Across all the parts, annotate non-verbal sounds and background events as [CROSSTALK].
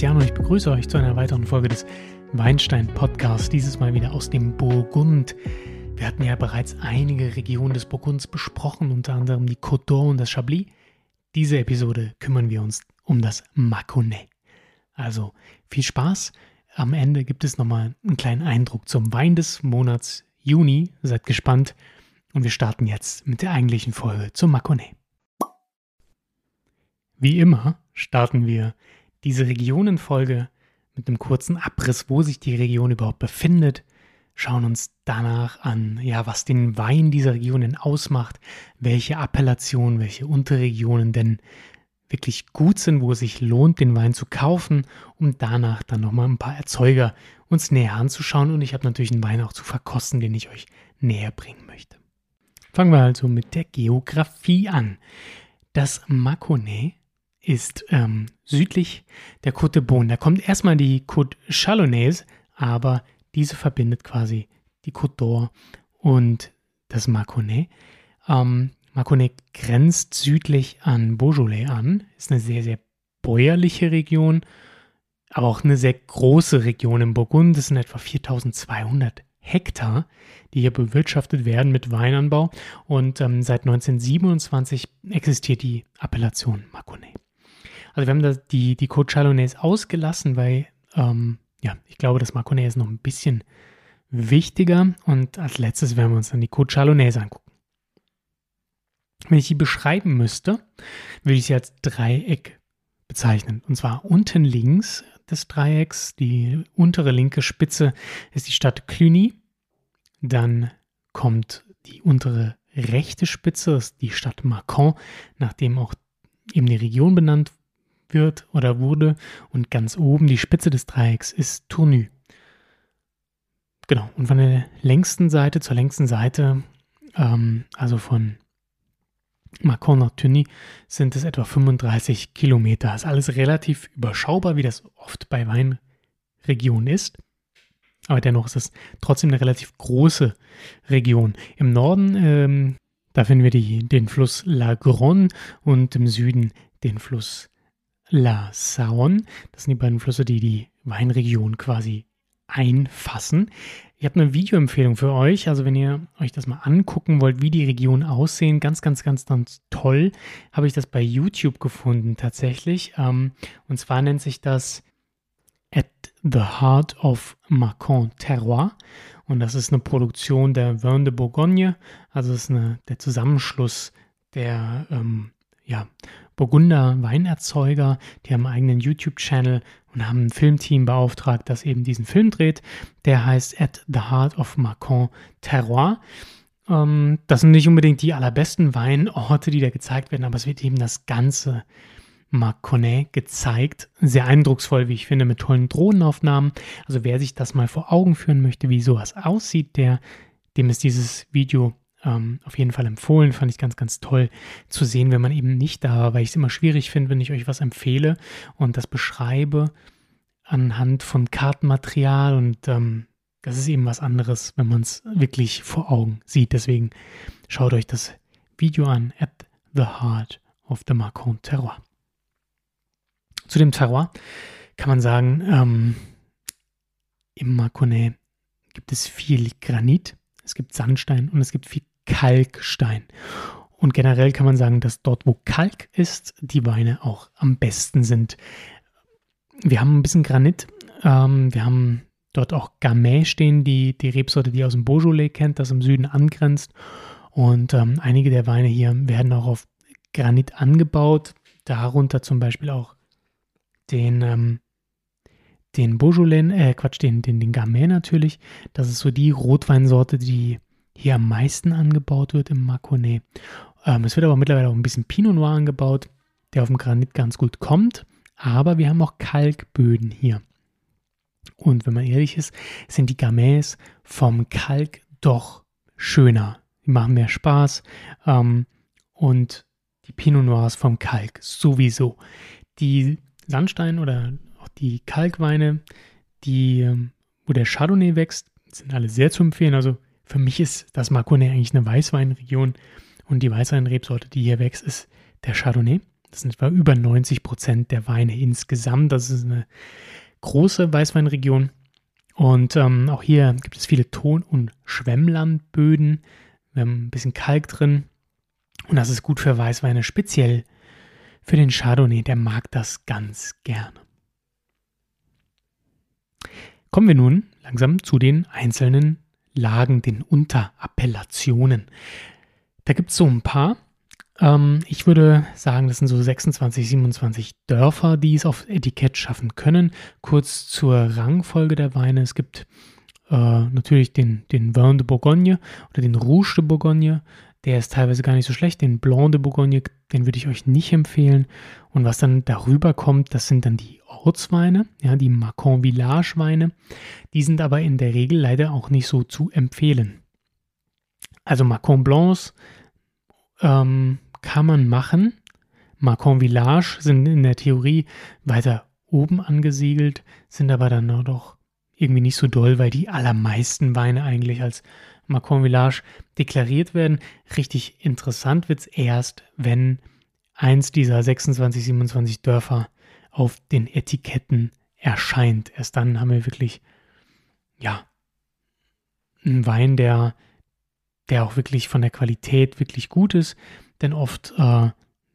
Jan und ich begrüße euch zu einer weiteren Folge des Weinstein Podcasts, dieses Mal wieder aus dem Burgund. Wir hatten ja bereits einige Regionen des Burgunds besprochen, unter anderem die Côte d'Or und das Chablis. Diese Episode kümmern wir uns um das Mâconnais. Also viel Spaß. Am Ende gibt es nochmal einen kleinen Eindruck zum Wein des Monats Juni. Seid gespannt. Und wir starten jetzt mit der eigentlichen Folge zum Mâconnais. Wie immer starten wir diese Regionenfolge mit einem kurzen Abriss, wo sich die Region überhaupt befindet, schauen uns danach an, ja, was den Wein dieser Regionen ausmacht, welche Appellationen, welche Unterregionen denn wirklich gut sind, wo es sich lohnt, den Wein zu kaufen, um danach dann nochmal ein paar Erzeuger uns näher anzuschauen und ich habe natürlich einen Wein auch zu verkosten, den ich euch näher bringen möchte. Fangen wir also mit der Geografie an. Das Mâconnais ist ähm, südlich der Côte de Beaune. Da kommt erstmal die Côte Chalonnaise, aber diese verbindet quasi die Côte d'Or und das Mâconnais. Ähm, Mâconnais grenzt südlich an Beaujolais an, ist eine sehr, sehr bäuerliche Region, aber auch eine sehr große Region im Burgund. Das sind etwa 4200 Hektar, die hier bewirtschaftet werden mit Weinanbau. Und ähm, seit 1927 existiert die Appellation Mâconnais. Also wir haben da die, die Côte Chalonnaise ausgelassen, weil ähm, ja, ich glaube, das Mâconnais ist noch ein bisschen wichtiger. Und als letztes werden wir uns dann die Côte Chalonnaise angucken. Wenn ich die beschreiben müsste, würde ich sie als Dreieck bezeichnen. Und zwar unten links des Dreiecks, die untere linke Spitze ist die Stadt Cluny. Dann kommt die untere rechte Spitze, das ist die Stadt Macon, nachdem auch eben die Region benannt wird oder wurde. Und ganz oben die Spitze des Dreiecks ist Tournu. Genau, und von der längsten Seite zur längsten Seite, ähm, also von Macron nach Tuny, sind es etwa 35 Kilometer. Das ist alles relativ überschaubar, wie das oft bei Weinregionen ist. Aber dennoch ist es trotzdem eine relativ große Region. Im Norden, ähm, da finden wir die, den Fluss La Gronne und im Süden den Fluss La Saône. Das sind die beiden Flüsse, die die Weinregion quasi einfassen. Ich habe eine Videoempfehlung für euch. Also wenn ihr euch das mal angucken wollt, wie die Regionen aussehen, ganz, ganz, ganz, ganz toll, habe ich das bei YouTube gefunden tatsächlich. Ähm, und zwar nennt sich das At the Heart of Macon Terroir. Und das ist eine Produktion der Vin de Bourgogne. Also es ist eine, der Zusammenschluss der ähm, ja, Burgunder Weinerzeuger, die haben einen eigenen YouTube-Channel und haben ein Filmteam beauftragt, das eben diesen Film dreht. Der heißt At the Heart of Macon Terroir. Ähm, das sind nicht unbedingt die allerbesten Weinorte, die da gezeigt werden, aber es wird eben das ganze Mâconnais gezeigt. Sehr eindrucksvoll, wie ich finde, mit tollen Drohnenaufnahmen. Also wer sich das mal vor Augen führen möchte, wie sowas aussieht, der, dem ist dieses Video ähm, auf jeden Fall empfohlen. Fand ich ganz, ganz toll zu sehen, wenn man eben nicht da war, weil ich es immer schwierig finde, wenn ich euch was empfehle und das beschreibe anhand von Kartenmaterial und ähm, das ist eben was anderes, wenn man es wirklich vor Augen sieht. Deswegen schaut euch das Video an, At the Heart of the Macron Terroir. Zu dem Terroir kann man sagen, ähm, im Mâconnais gibt es viel Granit, es gibt Sandstein und es gibt viel Kalkstein. Und generell kann man sagen, dass dort, wo Kalk ist, die Weine auch am besten sind. Wir haben ein bisschen Granit. Ähm, wir haben dort auch Gamay stehen, die, die Rebsorte, die aus dem Beaujolais kennt, das im Süden angrenzt. Und ähm, einige der Weine hier werden auch auf Granit angebaut. Darunter zum Beispiel auch den, ähm, den Beaujolais, äh, Quatsch, den, den, den Gamay natürlich. Das ist so die Rotweinsorte, die hier am meisten angebaut wird im Mâconnais. Ähm, es wird aber mittlerweile auch ein bisschen Pinot Noir angebaut, der auf dem Granit ganz gut kommt. Aber wir haben auch Kalkböden hier. Und wenn man ehrlich ist, sind die Gamets vom Kalk doch schöner. Die machen mehr Spaß. Ähm, und die Pinot Noirs vom Kalk sowieso. Die Sandstein oder auch die Kalkweine, die, ähm, wo der Chardonnay wächst, sind alle sehr zu empfehlen. Also für mich ist das Mâconnais eigentlich eine Weißweinregion und die Weißweinrebsorte, die hier wächst, ist der Chardonnay. Das sind etwa über 90 Prozent der Weine insgesamt. Das ist eine große Weißweinregion. Und ähm, auch hier gibt es viele Ton- und Schwemmlandböden. Wir haben ein bisschen Kalk drin. Und das ist gut für Weißweine, speziell für den Chardonnay. Der mag das ganz gerne. Kommen wir nun langsam zu den einzelnen Lagen, den Unterappellationen. Da gibt es so ein paar. Ähm, ich würde sagen, das sind so 26, 27 Dörfer, die es auf Etikett schaffen können. Kurz zur Rangfolge der Weine. Es gibt äh, natürlich den, den Vin de Bourgogne oder den Rouge de Bourgogne. Der ist teilweise gar nicht so schlecht. Den Blanc de Bourgogne, den würde ich euch nicht empfehlen. Und was dann darüber kommt, das sind dann die Ortsweine, ja, die Macon Village Weine. Die sind aber in der Regel leider auch nicht so zu empfehlen. Also Macon Blancs ähm, kann man machen. Macon Village sind in der Theorie weiter oben angesiedelt, sind aber dann doch irgendwie nicht so doll, weil die allermeisten Weine eigentlich als Macon Village deklariert werden. Richtig interessant wird es erst, wenn eins dieser 26, 27 Dörfer auf den Etiketten erscheint. Erst dann haben wir wirklich, ja, einen Wein, der, der auch wirklich von der Qualität wirklich gut ist. Denn oft, äh,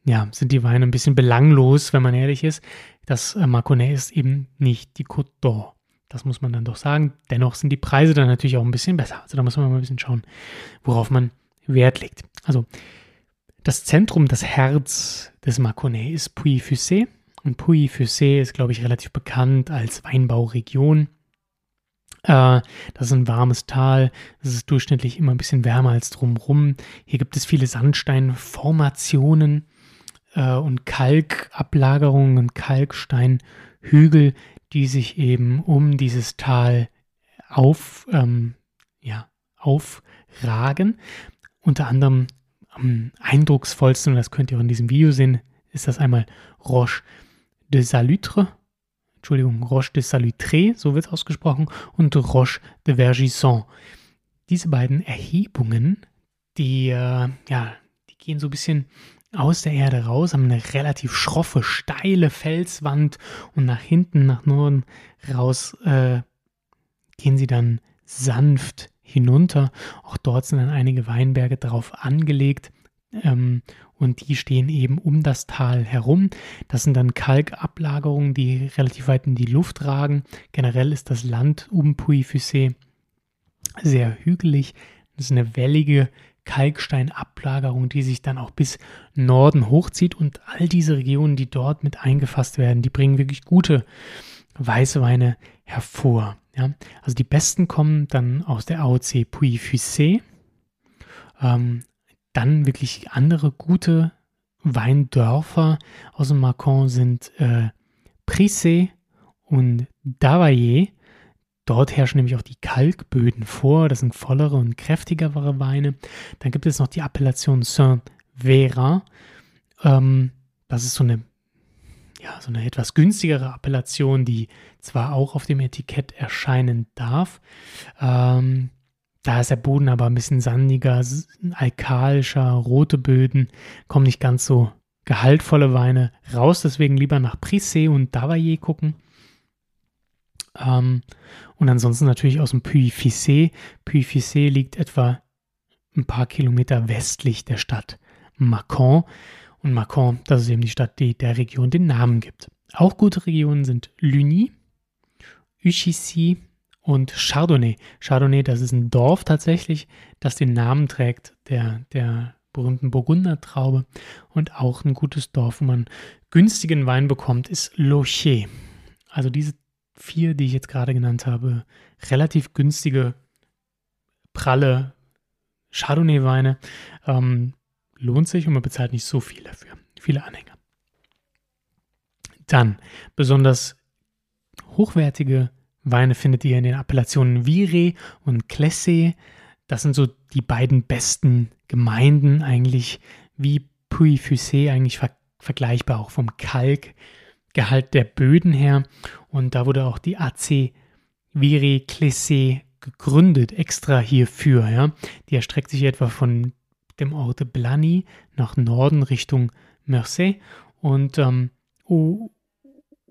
ja, sind die Weine ein bisschen belanglos, wenn man ehrlich ist. Das äh, Marconnet ist eben nicht die Côte d'Or. Das muss man dann doch sagen. Dennoch sind die Preise dann natürlich auch ein bisschen besser. Also da muss man mal ein bisschen schauen, worauf man Wert legt. Also das Zentrum, das Herz des Marconnet ist Puy-Fussé. Und Puy-Fussé ist, glaube ich, relativ bekannt als Weinbauregion. Äh, das ist ein warmes Tal. Es ist durchschnittlich immer ein bisschen wärmer als drumherum. Hier gibt es viele Sandsteinformationen äh, und Kalkablagerungen und Kalksteinhügel, die sich eben um dieses Tal auf, ähm, ja, aufragen. Unter anderem am eindrucksvollsten, und das könnt ihr auch in diesem Video sehen, ist das einmal Roche de Salutre, Entschuldigung, Roche de Salutré, so wird es ausgesprochen, und Roche de Vergisson. Diese beiden Erhebungen, die, äh, ja, die gehen so ein bisschen aus der Erde raus, haben eine relativ schroffe, steile Felswand und nach hinten, nach Norden raus äh, gehen sie dann sanft hinunter. Auch dort sind dann einige Weinberge drauf angelegt. Ähm, und die stehen eben um das Tal herum. Das sind dann Kalkablagerungen, die relativ weit in die Luft ragen. Generell ist das Land um Puy-Fussé sehr hügelig. Das ist eine wellige Kalksteinablagerung, die sich dann auch bis Norden hochzieht. Und all diese Regionen, die dort mit eingefasst werden, die bringen wirklich gute Weißweine hervor. Ja? Also die besten kommen dann aus der AOC Puy-Fussé. Ähm, dann wirklich andere gute Weindörfer aus dem Macon sind äh, Prissé und Davaillé. Dort herrschen nämlich auch die Kalkböden vor. Das sind vollere und kräftigere Weine. Dann gibt es noch die Appellation Saint-Vera. Ähm, das ist so eine, ja, so eine etwas günstigere Appellation, die zwar auch auf dem Etikett erscheinen darf. Ähm, da ist der Boden aber ein bisschen sandiger, alkalischer, rote Böden, kommen nicht ganz so gehaltvolle Weine raus. Deswegen lieber nach Prissé und Davaillé gucken. Ähm, und ansonsten natürlich aus dem Puy-Fissé. Puy-Fissé liegt etwa ein paar Kilometer westlich der Stadt Macon. Und Macon, das ist eben die Stadt, die der Region den Namen gibt. Auch gute Regionen sind Luny, Uchissy, und Chardonnay. Chardonnay, das ist ein Dorf tatsächlich, das den Namen trägt der, der berühmten Burgundertraube. Und auch ein gutes Dorf, wo man günstigen Wein bekommt, ist Locher. Also diese vier, die ich jetzt gerade genannt habe, relativ günstige, pralle Chardonnay-Weine. Ähm, lohnt sich und man bezahlt nicht so viel dafür. Viele Anhänger. Dann besonders hochwertige Weine findet ihr in den Appellationen Vire und Clesse. Das sind so die beiden besten Gemeinden eigentlich, wie Puy-Fussé eigentlich ver vergleichbar, auch vom Kalkgehalt der Böden her. Und da wurde auch die AC Vire Clesse gegründet, extra hierfür. Ja. Die erstreckt sich etwa von dem Ort Blany nach Norden Richtung Mersey Und, ähm, oh,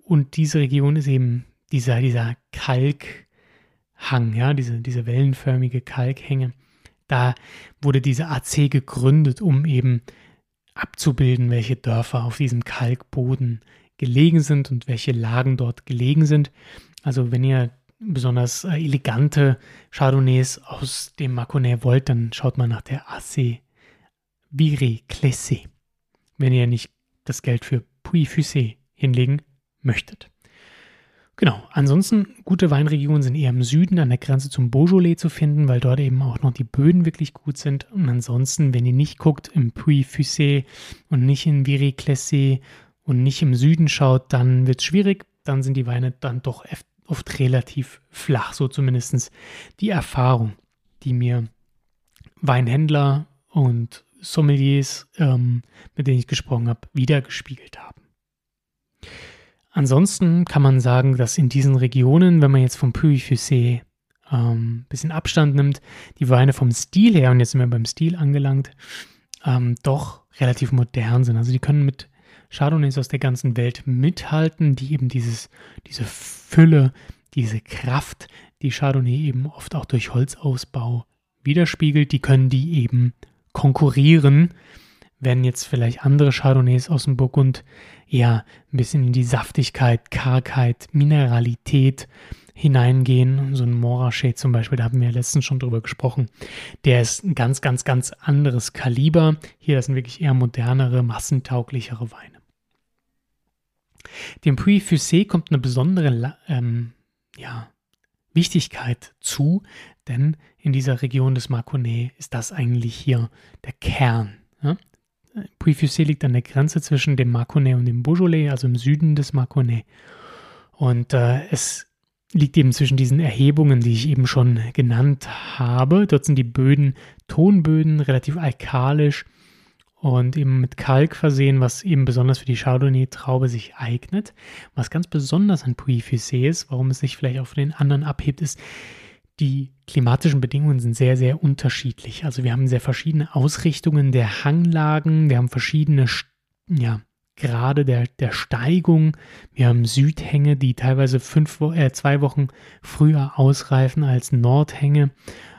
und diese Region ist eben dieser, dieser Kalkhang, ja, diese, diese wellenförmige Kalkhänge. Da wurde diese AC gegründet, um eben abzubilden, welche Dörfer auf diesem Kalkboden gelegen sind und welche Lagen dort gelegen sind. Also wenn ihr besonders äh, elegante Chardonnays aus dem Mâconnais wollt, dann schaut mal nach der AC Viré Clessé, wenn ihr nicht das Geld für Puy Fusé hinlegen möchtet. Genau, ansonsten gute Weinregionen sind eher im Süden an der Grenze zum Beaujolais zu finden, weil dort eben auch noch die Böden wirklich gut sind. Und ansonsten, wenn ihr nicht guckt im Puy Fusé und nicht in Viré Clessé und nicht im Süden schaut, dann wird es schwierig. Dann sind die Weine dann doch oft relativ flach, so zumindest die Erfahrung, die mir Weinhändler und Sommeliers, ähm, mit denen ich gesprochen habe, wiedergespiegelt haben. Ansonsten kann man sagen, dass in diesen Regionen, wenn man jetzt vom Puy Fusé ein ähm, bisschen Abstand nimmt, die Weine vom Stil her, und jetzt sind wir beim Stil angelangt, ähm, doch relativ modern sind. Also die können mit Chardonnays aus der ganzen Welt mithalten, die eben dieses, diese Fülle, diese Kraft, die Chardonnay eben oft auch durch Holzausbau widerspiegelt, die können die eben konkurrieren, wenn jetzt vielleicht andere Chardonnays aus dem Burgund eher ein bisschen in die Saftigkeit, Kargheit, Mineralität hineingehen. So ein Morachet zum Beispiel, da haben wir ja letztens schon drüber gesprochen. Der ist ein ganz, ganz, ganz anderes Kaliber. Hier, das sind wirklich eher modernere, massentauglichere Weine. Dem Puy Fusé kommt eine besondere ähm, ja, Wichtigkeit zu, denn in dieser Region des Mâconnais ist das eigentlich hier der Kern. Ja? Puy Fusé liegt an der Grenze zwischen dem Mâconnais und dem Beaujolais, also im Süden des Mâconnais. Und äh, es liegt eben zwischen diesen Erhebungen, die ich eben schon genannt habe. Dort sind die Böden Tonböden, relativ alkalisch und eben mit Kalk versehen, was eben besonders für die Chardonnay-Traube sich eignet. Was ganz besonders an Puy Fusé ist, warum es sich vielleicht auch von den anderen abhebt, ist, die klimatischen Bedingungen sind sehr, sehr unterschiedlich. Also wir haben sehr verschiedene Ausrichtungen der Hanglagen, wir haben verschiedene ja, Grade der, der Steigung, wir haben Südhänge, die teilweise fünf, äh, zwei Wochen früher ausreifen als Nordhänge.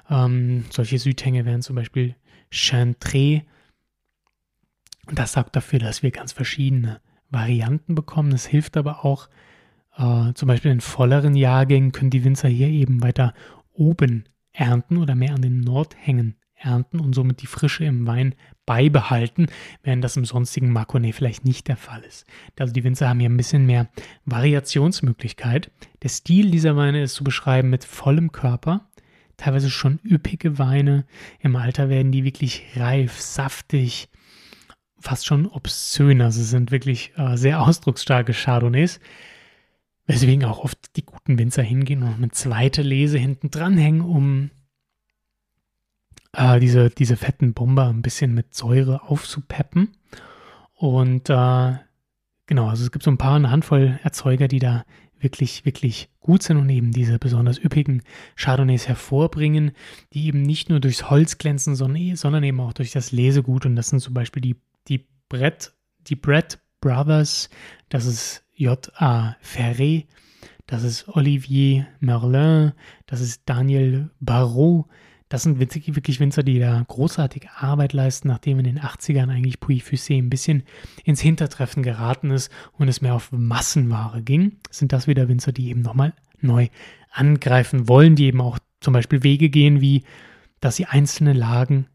Ähm, solche Südhänge wären zum Beispiel Chantré, und das sorgt dafür, dass wir ganz verschiedene Varianten bekommen. Es hilft aber auch, äh, zum Beispiel in volleren Jahrgängen können die Winzer hier eben weiter oben ernten oder mehr an den Nordhängen ernten und somit die Frische im Wein beibehalten, während das im sonstigen Mâconnais vielleicht nicht der Fall ist. Also die Winzer haben hier ein bisschen mehr Variationsmöglichkeit. Der Stil dieser Weine ist zu beschreiben mit vollem Körper, teilweise schon üppige Weine. Im Alter werden die wirklich reif, saftig, fast schon obszön. Also sind wirklich äh, sehr ausdrucksstarke Chardonnays. Weswegen auch oft die guten Winzer hingehen und eine zweite Lese hinten dranhängen, um äh, diese, diese fetten Bomber ein bisschen mit Säure aufzupeppen. Und äh, genau, also es gibt so ein paar, eine Handvoll Erzeuger, die da wirklich, wirklich gut sind und eben diese besonders üppigen Chardonnays hervorbringen, die eben nicht nur durchs Holz glänzen, sondern, sondern eben auch durch das Lesegut. Und das sind zum Beispiel die Brett, die Brett Brothers, das ist J.A. Ferré, das ist Olivier Merlin, das ist Daniel Barrault. Das sind wirklich Winzer, die da großartige Arbeit leisten, nachdem in den 80ern eigentlich Puy Fusé ein bisschen ins Hintertreffen geraten ist und es mehr auf Massenware ging. Sind das wieder Winzer, die eben nochmal neu angreifen wollen, die eben auch zum Beispiel Wege gehen, wie dass sie einzelne Lagen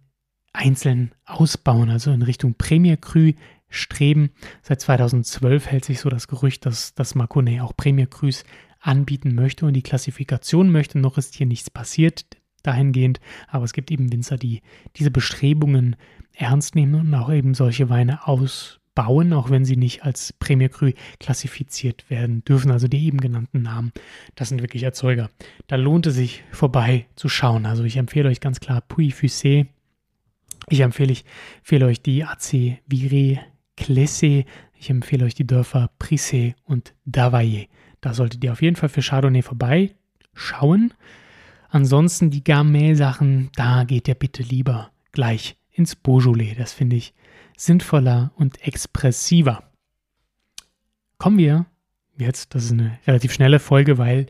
einzeln ausbauen, also in Richtung Premier Cru streben. Seit 2012 hält sich so das Gerücht, dass das Mâconnais auch Premier Crus anbieten möchte und die Klassifikation möchte. Noch ist hier nichts passiert dahingehend, aber es gibt eben Winzer, die diese Bestrebungen ernst nehmen und auch eben solche Weine ausbauen, auch wenn sie nicht als Premier Cru klassifiziert werden dürfen. Also die eben genannten Namen, das sind wirklich Erzeuger. Da lohnt es sich vorbei zu schauen. Also ich empfehle euch ganz klar Puy Fusé ich empfehle, ich empfehle euch die AC Viré Clessé. Ich empfehle euch die Dörfer Prissé und Davaillé. Da solltet ihr auf jeden Fall für Chardonnay vorbeischauen. Ansonsten die Gamay-Sachen, da geht ihr bitte lieber gleich ins Beaujolais. Das finde ich sinnvoller und expressiver. kommen wir jetzt, das ist eine relativ schnelle Folge, weil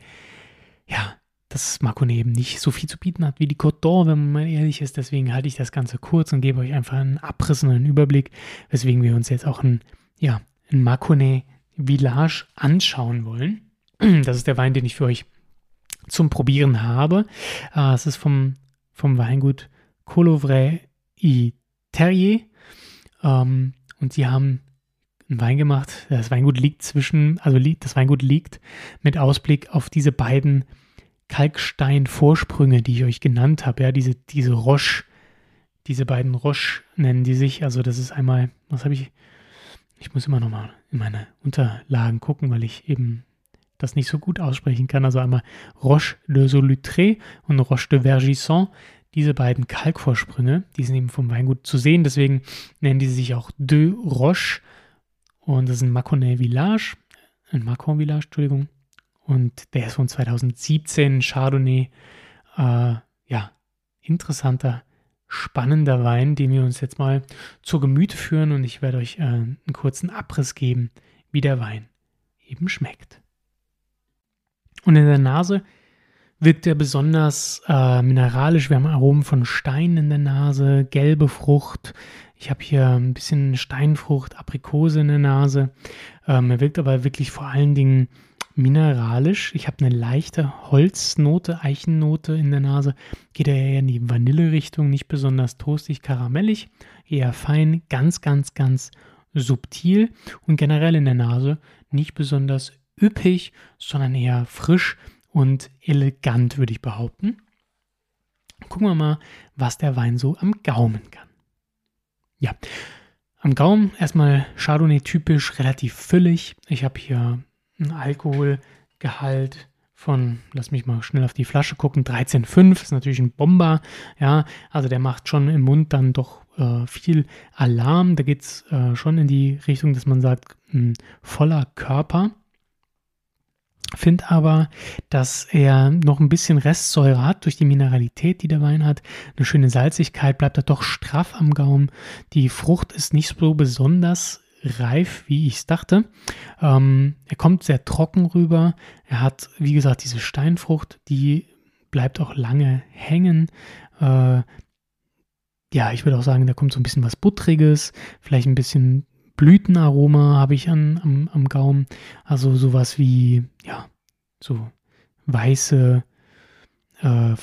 ja, das Makone eben nicht so viel zu bieten hat wie die Côte d'Or, wenn man mal ehrlich ist. Deswegen halte ich das Ganze kurz und gebe euch einfach einen Abriss und einen Überblick, weswegen wir uns jetzt auch ein, ja, ein Makone Village anschauen wollen. [CLEARS THROAT] Das ist der Wein, den ich für euch zum Probieren habe. Äh, es ist vom, vom Weingut Colovray i Terrier. Ähm, und sie haben einen Wein gemacht. Das Weingut liegt zwischen, also das Weingut liegt mit Ausblick auf diese beiden Kalksteinvorsprünge, die ich euch genannt habe. Ja, diese, diese Roche, diese beiden Roche nennen die sich. Also das ist einmal, was habe ich? Ich muss immer noch mal in meine Unterlagen gucken, weil ich eben das nicht so gut aussprechen kann. Also einmal Roche de Solutré und Roche de Vergisson. Diese beiden Kalkvorsprünge, die sind eben vom Weingut zu sehen. Deswegen nennen die sich auch De Roche. Und das ist ein Mâconnais Village. Ein Macron Village, Entschuldigung. Und der ist von 2017, Chardonnay. Äh, ja, interessanter, spannender Wein, den wir uns jetzt mal zur Gemüte führen. Und ich werde euch äh, einen kurzen Abriss geben, wie der Wein eben schmeckt. Und in der Nase wirkt er besonders äh, mineralisch. Wir haben Aromen von Stein in der Nase, gelbe Frucht. Ich habe hier ein bisschen Steinfrucht, Aprikose in der Nase. Ähm, er wirkt aber wirklich vor allen Dingen mineralisch. Ich habe eine leichte Holznote, Eichennote in der Nase. Geht er eher in die Vanille-Richtung, nicht besonders toastig, karamellig, eher fein, ganz, ganz, ganz subtil und generell in der Nase nicht besonders üppig, sondern eher frisch und elegant, würde ich behaupten. Gucken wir mal, was der Wein so am Gaumen kann. Ja, am Gaumen erstmal Chardonnay typisch, relativ füllig. Ich habe hier einen Alkoholgehalt von, lass mich mal schnell auf die Flasche gucken, 13,5 ist natürlich ein Bomber, ja, also der macht schon im Mund dann doch äh, viel Alarm, da geht es äh, schon in die Richtung, dass man sagt, ein voller Körper. Finde aber, dass er noch ein bisschen Restsäure hat durch die Mineralität, die der Wein hat. Eine schöne Salzigkeit bleibt er doch straff am Gaumen. Die Frucht ist nicht so besonders reif, wie ich es dachte. Ähm, er kommt sehr trocken rüber. Er hat, wie gesagt, diese Steinfrucht, die bleibt auch lange hängen. Äh, ja, ich würde auch sagen, da kommt so ein bisschen was Buttriges, vielleicht ein bisschen Blütenaroma habe ich an, am, am Gaumen. Also sowas wie, ja, so weiße äh,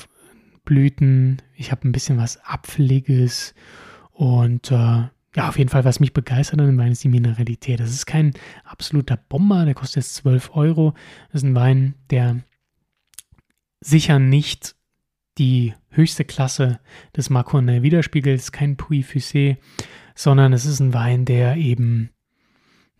Blüten. Ich habe ein bisschen was Apfeliges. Und äh, ja, auf jeden Fall, was mich begeistert an dem Wein ist die Mineralität. Das ist kein absoluter Bomber, der kostet jetzt 12 Euro. Das ist ein Wein, der sicher nicht die höchste Klasse des Macron widerspiegelt. Es ist kein Puy Fusé sondern es ist ein Wein, der eben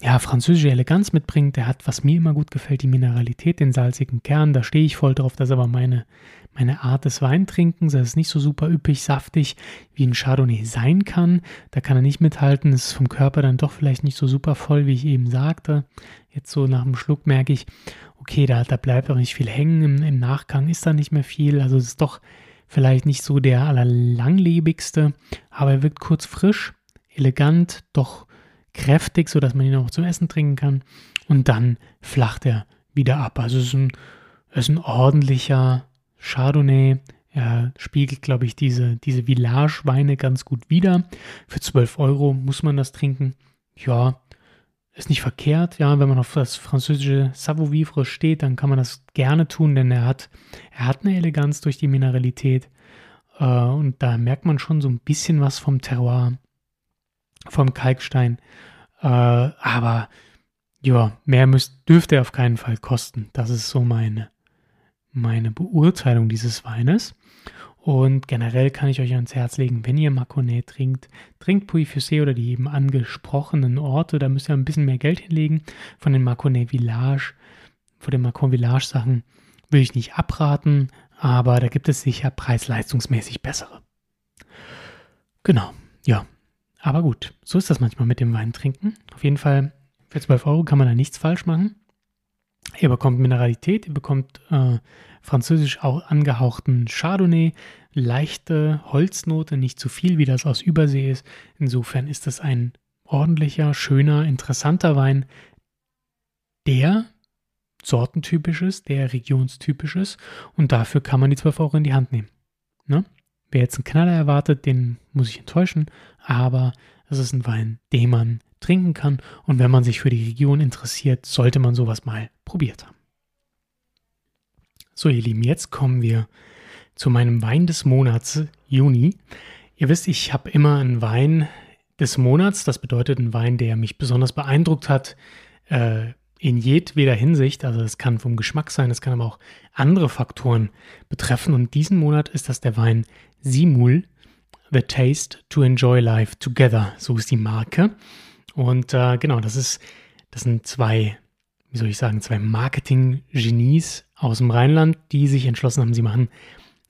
ja, französische Eleganz mitbringt. Der hat, was mir immer gut gefällt, die Mineralität, den salzigen Kern. Da stehe ich voll drauf. Das ist aber meine, meine Art des Weintrinkens. Das ist nicht so super üppig, saftig, wie ein Chardonnay sein kann. Da kann er nicht mithalten. Es ist vom Körper dann doch vielleicht nicht so super voll, wie ich eben sagte. Jetzt so nach dem Schluck merke ich, okay, da, da bleibt auch nicht viel hängen. Im, Im Nachgang ist da nicht mehr viel. Also es ist doch vielleicht nicht so der allerlanglebigste, aber er wirkt kurz frisch elegant, doch kräftig, sodass man ihn auch zum Essen trinken kann. Und dann flacht er wieder ab. Also es ist ein, es ist ein ordentlicher Chardonnay. Er spiegelt, glaube ich, diese, diese Village-Weine ganz gut wider. Für 12 Euro muss man das trinken. Ja, ist nicht verkehrt. Ja, wenn man auf das französische Savoir-vivre steht, dann kann man das gerne tun, denn er hat, er hat eine Eleganz durch die Mineralität. Äh, und da merkt man schon so ein bisschen was vom Terroir vom Kalkstein. Äh, aber ja, mehr müsst, dürfte er auf keinen Fall kosten. Das ist so meine, meine Beurteilung dieses Weines. Und generell kann ich euch ans Herz legen, wenn ihr Maconnais trinkt, trinkt Puy Fusé oder die eben angesprochenen Orte. Da müsst ihr ein bisschen mehr Geld hinlegen. Von den Maconnais Village, von den Macron Village Sachen will ich nicht abraten, aber da gibt es sicher preis-leistungsmäßig bessere. Genau, ja, aber gut, so ist das manchmal mit dem Wein trinken. Auf jeden Fall, für 12 Euro kann man da nichts falsch machen. Ihr bekommt Mineralität, ihr bekommt äh, französisch auch angehauchten Chardonnay, leichte Holznote, nicht zu viel, wie das aus Übersee ist. Insofern ist das ein ordentlicher, schöner, interessanter Wein, der sortentypisch ist, der regionstypisch ist. Und dafür kann man die 12 Euro in die Hand nehmen. Ne? Wer jetzt einen Knaller erwartet, den muss ich enttäuschen. Aber es ist ein Wein, den man trinken kann. Und wenn man sich für die Region interessiert, sollte man sowas mal probiert haben. So, ihr Lieben, jetzt kommen wir zu meinem Wein des Monats, Juni. Ihr wisst, ich habe immer einen Wein des Monats. Das bedeutet einen Wein, der mich besonders beeindruckt hat. Äh, in jedweder Hinsicht. Also es kann vom Geschmack sein, es kann aber auch andere Faktoren betreffen. Und diesen Monat ist das der Wein Simul, The Taste to Enjoy Life Together. So ist die Marke. Und äh, genau, das ist, das sind zwei, wie soll ich sagen, zwei Marketing-Genies aus dem Rheinland, die sich entschlossen haben, sie machen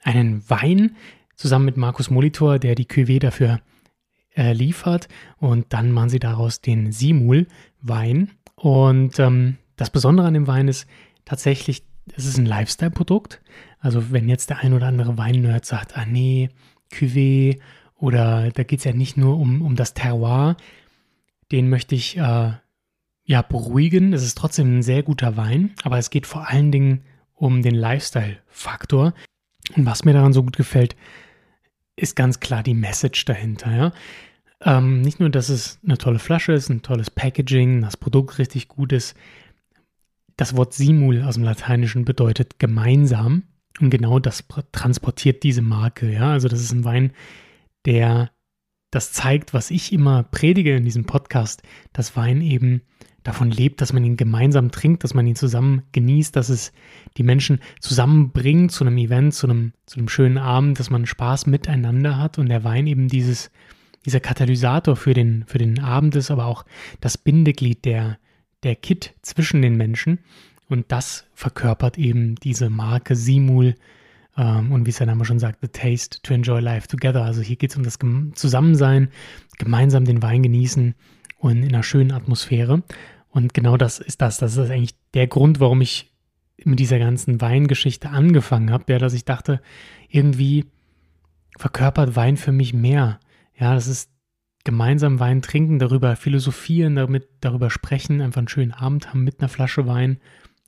einen Wein zusammen mit Markus Molitor, der die Cuvée dafür äh, liefert. Und dann machen sie daraus den Simul-Wein. Und ähm, das Besondere an dem Wein ist tatsächlich, es ist ein Lifestyle-Produkt. Also wenn jetzt der ein oder andere Wein-Nerd sagt, ah nee, Cuvée oder da geht es ja nicht nur um, um das Terroir, den möchte ich äh, ja beruhigen. Es ist trotzdem ein sehr guter Wein, aber es geht vor allen Dingen um den Lifestyle-Faktor. Und was mir daran so gut gefällt, ist ganz klar die Message dahinter. Ja? Ähm, nicht nur, dass es eine tolle Flasche ist, ein tolles Packaging, das Produkt richtig gut ist. Das Wort Simul aus dem Lateinischen bedeutet gemeinsam. Und genau das transportiert diese Marke. Ja? Also das ist ein Wein, der das zeigt, was ich immer predige in diesem Podcast, dass Wein eben davon lebt, dass man ihn gemeinsam trinkt, dass man ihn zusammen genießt, dass es die Menschen zusammenbringt zu einem Event, zu einem, zu einem schönen Abend, dass man Spaß miteinander hat und der Wein eben dieses dieser Katalysator für den, für den Abend ist, aber auch das Bindeglied, der, der Kit zwischen den Menschen. Und das verkörpert eben diese Marke Simul ähm, und wie es der Name schon sagt, The Taste to Enjoy Life Together. Also hier geht es um das Zusammensein, gemeinsam den Wein genießen und in einer schönen Atmosphäre. Und genau das ist das. Das ist eigentlich der Grund, warum ich mit dieser ganzen Weingeschichte angefangen habe, ja, dass ich dachte, irgendwie verkörpert Wein für mich mehr ja, das ist gemeinsam Wein trinken, darüber philosophieren, damit, darüber sprechen, einfach einen schönen Abend haben mit einer Flasche Wein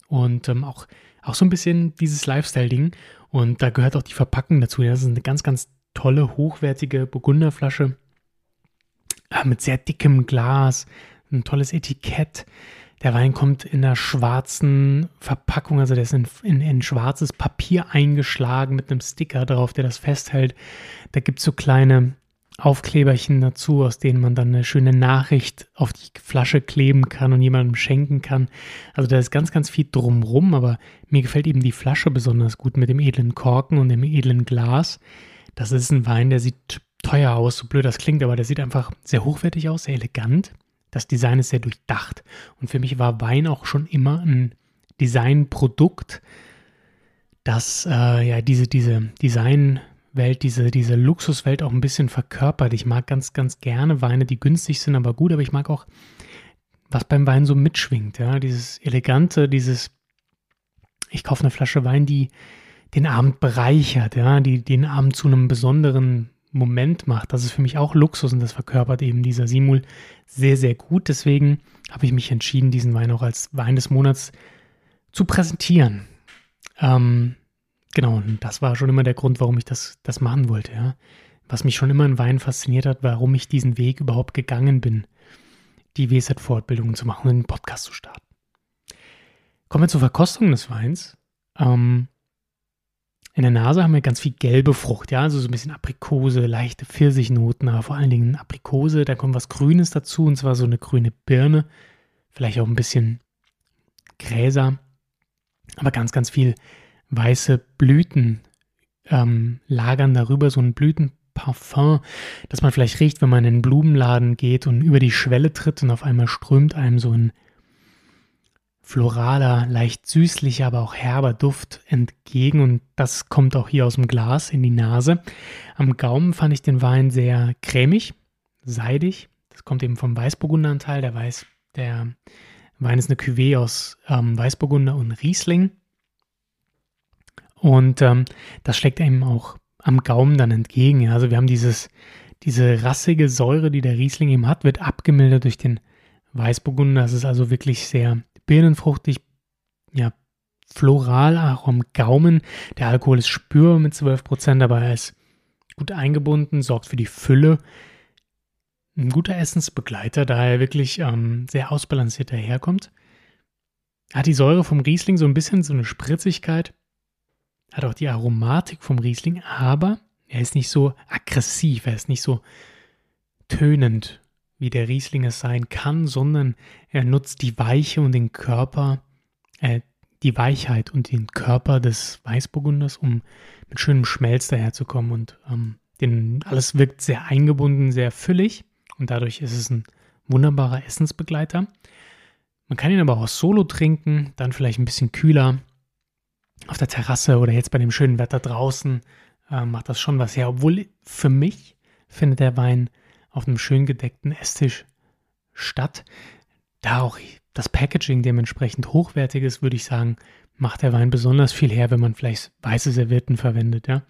und ähm, auch, auch so ein bisschen dieses Lifestyle-Ding. Und da gehört auch die Verpackung dazu. Das ist eine ganz, ganz tolle, hochwertige Burgunderflasche äh, mit sehr dickem Glas, ein tolles Etikett. Der Wein kommt in einer schwarzen Verpackung, also der ist in, in, in schwarzes Papier eingeschlagen mit einem Sticker drauf, der das festhält. Da gibt es so kleine Aufkleberchen dazu, aus denen man dann eine schöne Nachricht auf die Flasche kleben kann und jemandem schenken kann. Also da ist ganz, ganz viel drumrum, aber mir gefällt eben die Flasche besonders gut mit dem edlen Korken und dem edlen Glas. Das ist ein Wein, der sieht teuer aus, so blöd das klingt, aber der sieht einfach sehr hochwertig aus, sehr elegant. Das Design ist sehr durchdacht. Und für mich war Wein auch schon immer ein Designprodukt, das äh, ja diese, diese Design- Welt, diese, diese Luxuswelt auch ein bisschen verkörpert. Ich mag ganz, ganz gerne Weine, die günstig sind, aber gut, aber ich mag auch, was beim Wein so mitschwingt, ja, dieses Elegante, dieses, ich kaufe eine Flasche Wein, die den Abend bereichert, ja, die den Abend zu einem besonderen Moment macht. Das ist für mich auch Luxus und das verkörpert eben dieser Simul sehr, sehr gut. Deswegen habe ich mich entschieden, diesen Wein auch als Wein des Monats zu präsentieren. Ähm, Genau, und das war schon immer der Grund, warum ich das, das machen wollte, ja. Was mich schon immer in Wein fasziniert hat, warum ich diesen Weg überhaupt gegangen bin, die WSET-Fortbildungen zu machen und einen Podcast zu starten. Kommen wir zur Verkostung des Weins. Ähm, in der Nase haben wir ganz viel gelbe Frucht, ja, also so ein bisschen Aprikose, leichte Pfirsichnoten, aber vor allen Dingen Aprikose. Da kommt was Grünes dazu, und zwar so eine grüne Birne, vielleicht auch ein bisschen Gräser, aber ganz, ganz viel weiße Blüten ähm, lagern darüber, so ein Blütenparfum, das man vielleicht riecht, wenn man in einen Blumenladen geht und über die Schwelle tritt und auf einmal strömt einem so ein floraler, leicht süßlicher, aber auch herber Duft entgegen und das kommt auch hier aus dem Glas in die Nase. Am Gaumen fand ich den Wein sehr cremig, seidig. Das kommt eben vom Weißburgunderanteil. Der Weiß, der Wein ist eine Cuvée aus ähm, Weißburgunder und Riesling. Und ähm, das schlägt einem auch am Gaumen dann entgegen. Also wir haben dieses, diese rassige Säure, die der Riesling eben hat, wird abgemildert durch den Weißburgunder. Das ist also wirklich sehr birnenfruchtig, ja, floral, auch am Gaumen. Der Alkohol ist spürbar mit 12%, aber er ist gut eingebunden, sorgt für die Fülle. Ein guter Essensbegleiter, da er wirklich ähm, sehr ausbalanciert daherkommt. Hat die Säure vom Riesling so ein bisschen so eine Spritzigkeit. Hat auch die Aromatik vom Riesling, aber er ist nicht so aggressiv, er ist nicht so tönend, wie der Riesling es sein kann, sondern er nutzt die Weiche und den Körper, äh, die Weichheit und den Körper des Weißburgunders, um mit schönem Schmelz daherzukommen. Und ähm, den, alles wirkt sehr eingebunden, sehr füllig und dadurch ist es ein wunderbarer Essensbegleiter. Man kann ihn aber auch solo trinken, dann vielleicht ein bisschen kühler auf der Terrasse oder jetzt bei dem schönen Wetter draußen äh, macht das schon was her. Obwohl für mich findet der Wein auf einem schön gedeckten Esstisch statt. Da auch das Packaging dementsprechend hochwertig ist, würde ich sagen, macht der Wein besonders viel her, wenn man vielleicht weiße Servietten verwendet. Ja?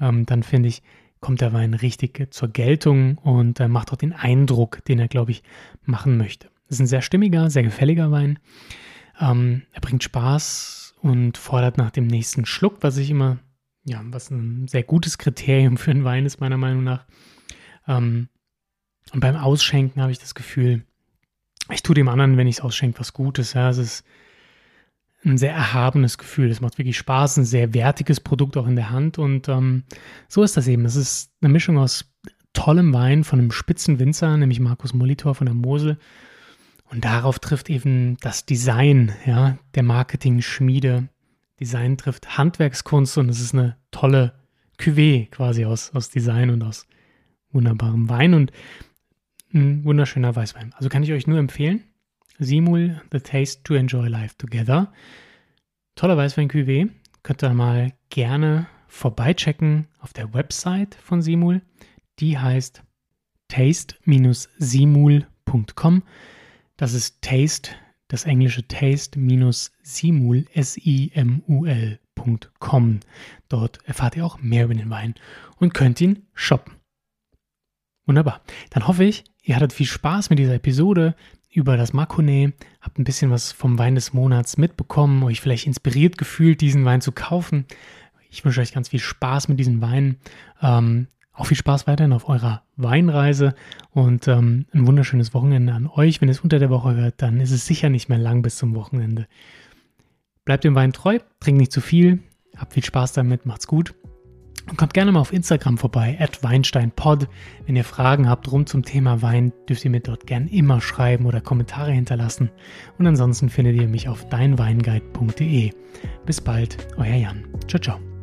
Ähm, dann finde ich, kommt der Wein richtig zur Geltung und äh, macht auch den Eindruck, den er, glaube ich, machen möchte. Das ist ein sehr stimmiger, sehr gefälliger Wein. Ähm, er bringt Spaß und fordert nach dem nächsten Schluck, was ich immer, ja, was ein sehr gutes Kriterium [LAUGHS] für einen Wein ist, meiner Meinung nach. Ähm, und beim Ausschenken habe ich das Gefühl, ich tue dem anderen, wenn ich es ausschenke, was Gutes. Ja, es ist ein sehr erhabenes Gefühl. Es macht wirklich Spaß, ein sehr wertiges Produkt auch in der Hand. Und ähm, so ist das eben. Es ist eine Mischung aus tollem Wein von einem Spitzenwinzer, nämlich Markus Molitor von der Mosel. Und darauf trifft eben das Design, ja, der Marketing-Schmiede. Design trifft Handwerkskunst und es ist eine tolle Cuvée quasi aus, aus Design und aus wunderbarem Wein. Und ein wunderschöner Weißwein. Also kann ich euch nur empfehlen. Simul, The Taste to Enjoy Life Together. Toller Weißwein Cuvée. Könnt ihr mal gerne vorbeichecken auf der Website von Simul. Die heißt taste-simul.com. Das ist Taste, das englische Taste-simul, S-I-M-U-L.com. Dort erfahrt ihr auch mehr über den Wein und könnt ihn shoppen. Wunderbar. Dann hoffe ich, ihr hattet viel Spaß mit dieser Episode über das Makone, habt ein bisschen was vom Wein des Monats mitbekommen, euch vielleicht inspiriert gefühlt, diesen Wein zu kaufen. Ich wünsche euch ganz viel Spaß mit diesen Weinen. Ähm, auch viel Spaß weiterhin auf eurer Weinreise und ähm, ein wunderschönes Wochenende an euch. Wenn es unter der Woche hört, dann ist es sicher nicht mehr lang bis zum Wochenende. Bleibt dem Wein treu, trinkt nicht zu viel, habt viel Spaß damit, macht's gut und kommt gerne mal auf Instagram vorbei, at WeinsteinPod. Wenn ihr Fragen habt rund zum Thema Wein, dürft ihr mir dort gern immer schreiben oder Kommentare hinterlassen. Und ansonsten findet ihr mich auf deinweinguide.de. Bis bald, euer Jan. Ciao, ciao.